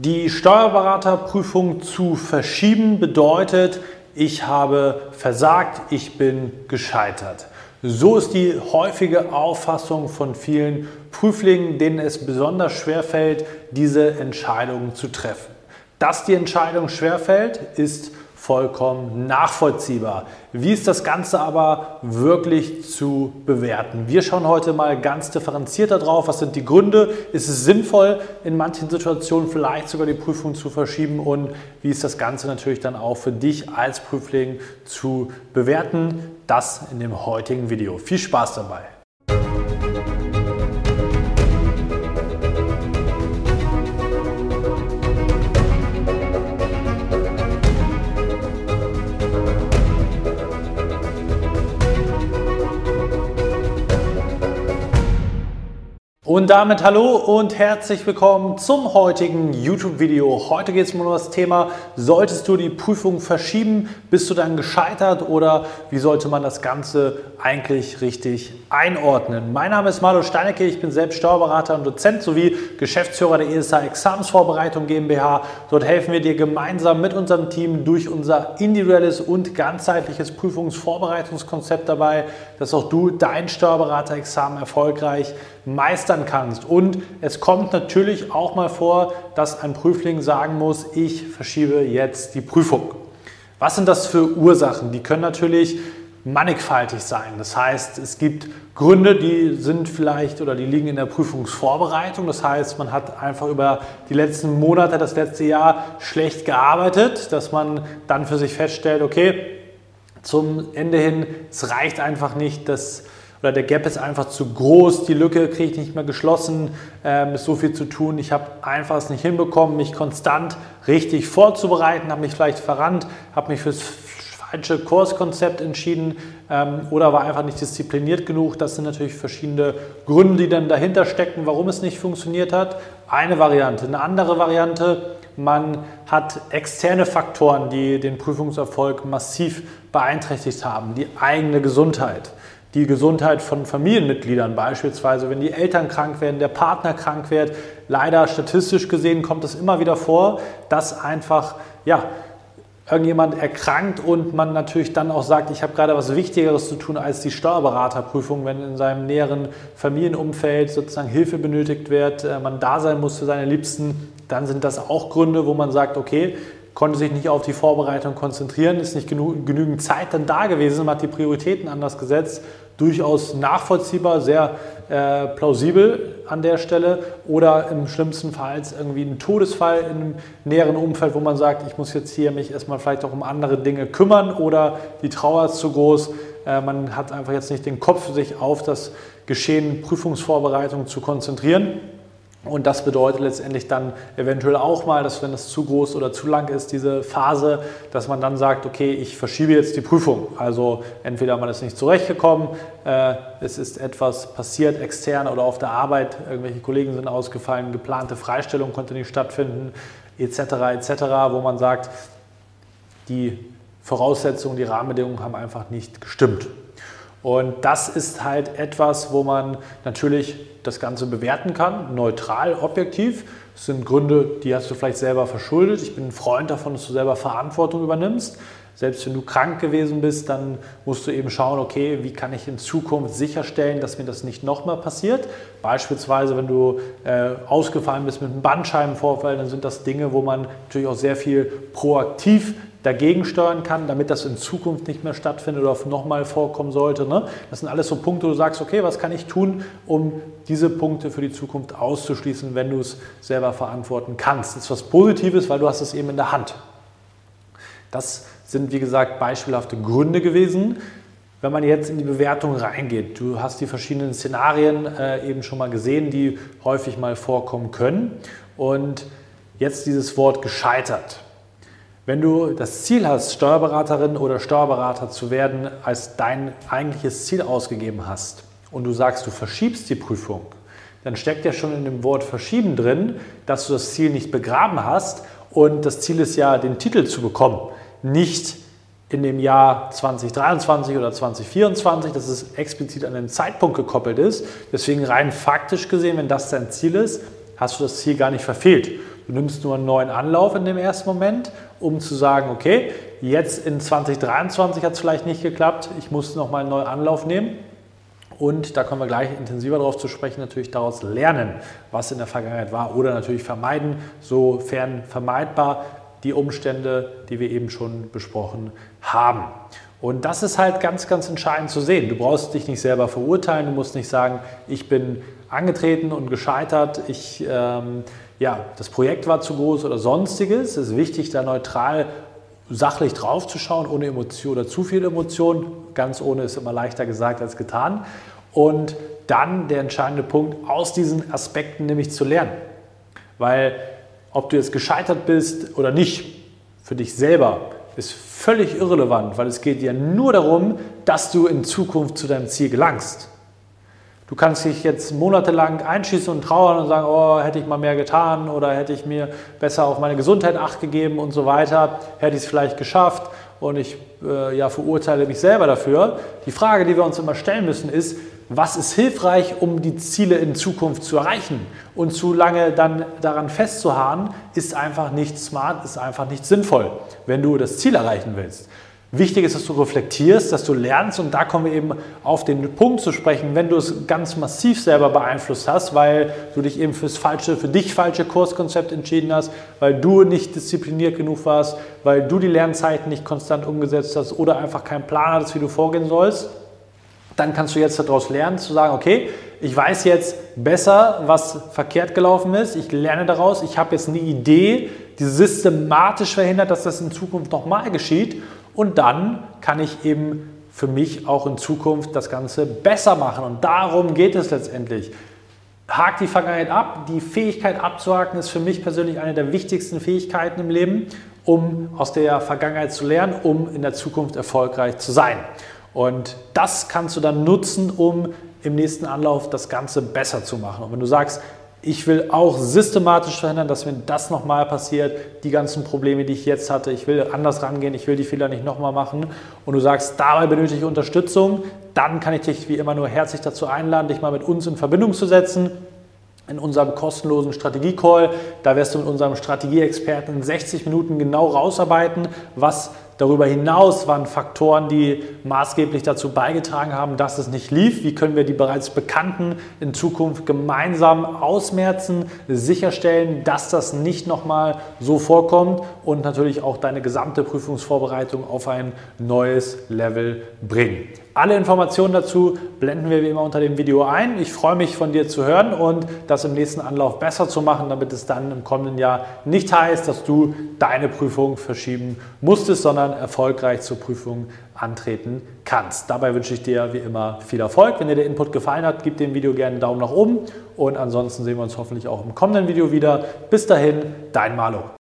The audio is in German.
Die Steuerberaterprüfung zu verschieben bedeutet, ich habe versagt, ich bin gescheitert. So ist die häufige Auffassung von vielen Prüflingen, denen es besonders schwer fällt, diese Entscheidung zu treffen. Dass die Entscheidung schwerfällt, ist vollkommen nachvollziehbar. Wie ist das Ganze aber wirklich zu bewerten? Wir schauen heute mal ganz differenziert darauf. Was sind die Gründe? Ist es sinnvoll, in manchen Situationen vielleicht sogar die Prüfung zu verschieben? Und wie ist das Ganze natürlich dann auch für dich als Prüfling zu bewerten? Das in dem heutigen Video. Viel Spaß dabei! Und damit hallo und herzlich willkommen zum heutigen YouTube-Video. Heute geht es um das Thema, solltest du die Prüfung verschieben? Bist du dann gescheitert oder wie sollte man das Ganze eigentlich richtig einordnen? Mein Name ist Marlo Steinecke, ich bin selbst Steuerberater und Dozent sowie Geschäftsführer der ESA Examensvorbereitung GmbH. Dort helfen wir dir gemeinsam mit unserem Team durch unser individuelles und ganzheitliches Prüfungsvorbereitungskonzept dabei, dass auch du dein Steuerberaterexamen erfolgreich meistern kannst. Und es kommt natürlich auch mal vor, dass ein Prüfling sagen muss, ich verschiebe jetzt die Prüfung. Was sind das für Ursachen? Die können natürlich mannigfaltig sein. Das heißt, es gibt Gründe, die sind vielleicht oder die liegen in der Prüfungsvorbereitung. Das heißt, man hat einfach über die letzten Monate, das letzte Jahr schlecht gearbeitet, dass man dann für sich feststellt, okay, zum Ende hin, es reicht einfach nicht, dass oder der Gap ist einfach zu groß, die Lücke kriege ich nicht mehr geschlossen, ähm, ist so viel zu tun. Ich habe einfach es nicht hinbekommen, mich konstant richtig vorzubereiten, habe mich vielleicht verrannt, habe mich fürs falsche Kurskonzept entschieden ähm, oder war einfach nicht diszipliniert genug. Das sind natürlich verschiedene Gründe, die dann dahinter stecken, warum es nicht funktioniert hat. Eine Variante. Eine andere Variante, man hat externe Faktoren, die den Prüfungserfolg massiv beeinträchtigt haben. Die eigene Gesundheit die Gesundheit von Familienmitgliedern, beispielsweise wenn die Eltern krank werden, der Partner krank wird. Leider statistisch gesehen kommt es immer wieder vor, dass einfach ja, irgendjemand erkrankt und man natürlich dann auch sagt, ich habe gerade was Wichtigeres zu tun als die Steuerberaterprüfung, wenn in seinem näheren Familienumfeld sozusagen Hilfe benötigt wird, äh, man da sein muss für seine Liebsten, dann sind das auch Gründe, wo man sagt, okay, konnte sich nicht auf die Vorbereitung konzentrieren, ist nicht genü genügend Zeit dann da gewesen, man hat die Prioritäten anders gesetzt. Durchaus nachvollziehbar, sehr äh, plausibel an der Stelle. Oder im schlimmsten Fall irgendwie ein Todesfall im näheren Umfeld, wo man sagt, ich muss jetzt hier mich erstmal vielleicht auch um andere Dinge kümmern oder die Trauer ist zu groß. Äh, man hat einfach jetzt nicht den Kopf, sich auf das Geschehen Prüfungsvorbereitung zu konzentrieren. Und das bedeutet letztendlich dann eventuell auch mal, dass wenn es zu groß oder zu lang ist, diese Phase, dass man dann sagt, okay, ich verschiebe jetzt die Prüfung. Also entweder man ist nicht zurechtgekommen, äh, es ist etwas passiert extern oder auf der Arbeit, irgendwelche Kollegen sind ausgefallen, geplante Freistellung konnte nicht stattfinden, etc., etc., wo man sagt, die Voraussetzungen, die Rahmenbedingungen haben einfach nicht gestimmt. Und das ist halt etwas, wo man natürlich das Ganze bewerten kann, neutral, objektiv. Das sind Gründe, die hast du vielleicht selber verschuldet. Ich bin ein Freund davon, dass du selber Verantwortung übernimmst. Selbst wenn du krank gewesen bist, dann musst du eben schauen, okay, wie kann ich in Zukunft sicherstellen, dass mir das nicht nochmal passiert. Beispielsweise, wenn du äh, ausgefallen bist mit einem Bandscheibenvorfall, dann sind das Dinge, wo man natürlich auch sehr viel proaktiv dagegen steuern kann, damit das in Zukunft nicht mehr stattfindet oder nochmal vorkommen sollte. Ne? Das sind alles so Punkte, wo du sagst, okay, was kann ich tun, um diese Punkte für die Zukunft auszuschließen, wenn du es selber verantworten kannst. Das ist was Positives, weil du hast es eben in der Hand. Das sind, wie gesagt, beispielhafte Gründe gewesen. Wenn man jetzt in die Bewertung reingeht, du hast die verschiedenen Szenarien äh, eben schon mal gesehen, die häufig mal vorkommen können. Und jetzt dieses Wort gescheitert. Wenn du das Ziel hast, Steuerberaterin oder Steuerberater zu werden, als dein eigentliches Ziel ausgegeben hast und du sagst, du verschiebst die Prüfung, dann steckt ja schon in dem Wort verschieben drin, dass du das Ziel nicht begraben hast und das Ziel ist ja, den Titel zu bekommen, nicht in dem Jahr 2023 oder 2024, dass es explizit an den Zeitpunkt gekoppelt ist. Deswegen rein faktisch gesehen, wenn das dein Ziel ist, hast du das Ziel gar nicht verfehlt. Du nimmst nur einen neuen Anlauf in dem ersten Moment, um zu sagen, okay, jetzt in 2023 hat es vielleicht nicht geklappt, ich muss nochmal einen neuen Anlauf nehmen. Und da kommen wir gleich intensiver darauf zu sprechen, natürlich daraus lernen, was in der Vergangenheit war oder natürlich vermeiden, sofern vermeidbar, die Umstände, die wir eben schon besprochen haben. Und das ist halt ganz, ganz entscheidend zu sehen. Du brauchst dich nicht selber verurteilen, du musst nicht sagen, ich bin angetreten und gescheitert, ich, ähm, ja, das Projekt war zu groß oder sonstiges. Es ist wichtig, da neutral, sachlich draufzuschauen, ohne Emotion oder zu viel Emotion. Ganz ohne ist immer leichter gesagt als getan. Und dann der entscheidende Punkt, aus diesen Aspekten nämlich zu lernen. Weil ob du jetzt gescheitert bist oder nicht, für dich selber, ist völlig irrelevant, weil es geht ja nur darum, dass du in Zukunft zu deinem Ziel gelangst. Du kannst dich jetzt monatelang einschießen und trauern und sagen, oh, hätte ich mal mehr getan oder hätte ich mir besser auf meine Gesundheit acht gegeben und so weiter, hätte ich es vielleicht geschafft und ich äh, ja, verurteile mich selber dafür. Die Frage, die wir uns immer stellen müssen, ist, was ist hilfreich, um die Ziele in Zukunft zu erreichen. Und zu lange dann daran festzuharren, ist einfach nicht smart, ist einfach nicht sinnvoll, wenn du das Ziel erreichen willst. Wichtig ist, dass du reflektierst, dass du lernst und da kommen wir eben auf den Punkt zu sprechen, wenn du es ganz massiv selber beeinflusst hast, weil du dich eben fürs falsche, für dich falsche Kurskonzept entschieden hast, weil du nicht diszipliniert genug warst, weil du die Lernzeiten nicht konstant umgesetzt hast oder einfach keinen Plan hattest, wie du vorgehen sollst, dann kannst du jetzt daraus lernen, zu sagen, okay, ich weiß jetzt besser, was verkehrt gelaufen ist, ich lerne daraus, ich habe jetzt eine Idee, die systematisch verhindert, dass das in Zukunft nochmal geschieht und dann kann ich eben für mich auch in Zukunft das Ganze besser machen und darum geht es letztendlich. Hakt die Vergangenheit ab. Die Fähigkeit abzuhaken ist für mich persönlich eine der wichtigsten Fähigkeiten im Leben, um aus der Vergangenheit zu lernen, um in der Zukunft erfolgreich zu sein. Und das kannst du dann nutzen, um im nächsten Anlauf das Ganze besser zu machen. Und wenn du sagst, ich will auch systematisch verhindern, dass mir das nochmal passiert, die ganzen Probleme, die ich jetzt hatte, ich will anders rangehen, ich will die Fehler nicht nochmal machen und du sagst, dabei benötige ich Unterstützung, dann kann ich dich wie immer nur herzlich dazu einladen, dich mal mit uns in Verbindung zu setzen in unserem kostenlosen Strategie-Call. Da wirst du mit unserem Strategieexperten in 60 Minuten genau rausarbeiten, was Darüber hinaus waren Faktoren, die maßgeblich dazu beigetragen haben, dass es nicht lief. Wie können wir die bereits bekannten in Zukunft gemeinsam ausmerzen, sicherstellen, dass das nicht nochmal so vorkommt und natürlich auch deine gesamte Prüfungsvorbereitung auf ein neues Level bringen. Alle Informationen dazu blenden wir wie immer unter dem Video ein. Ich freue mich von dir zu hören und das im nächsten Anlauf besser zu machen, damit es dann im kommenden Jahr nicht heißt, dass du deine Prüfung verschieben musstest, sondern erfolgreich zur Prüfung antreten kannst. Dabei wünsche ich dir wie immer viel Erfolg. Wenn dir der Input gefallen hat, gib dem Video gerne einen Daumen nach oben und ansonsten sehen wir uns hoffentlich auch im kommenden Video wieder. Bis dahin, dein Malo.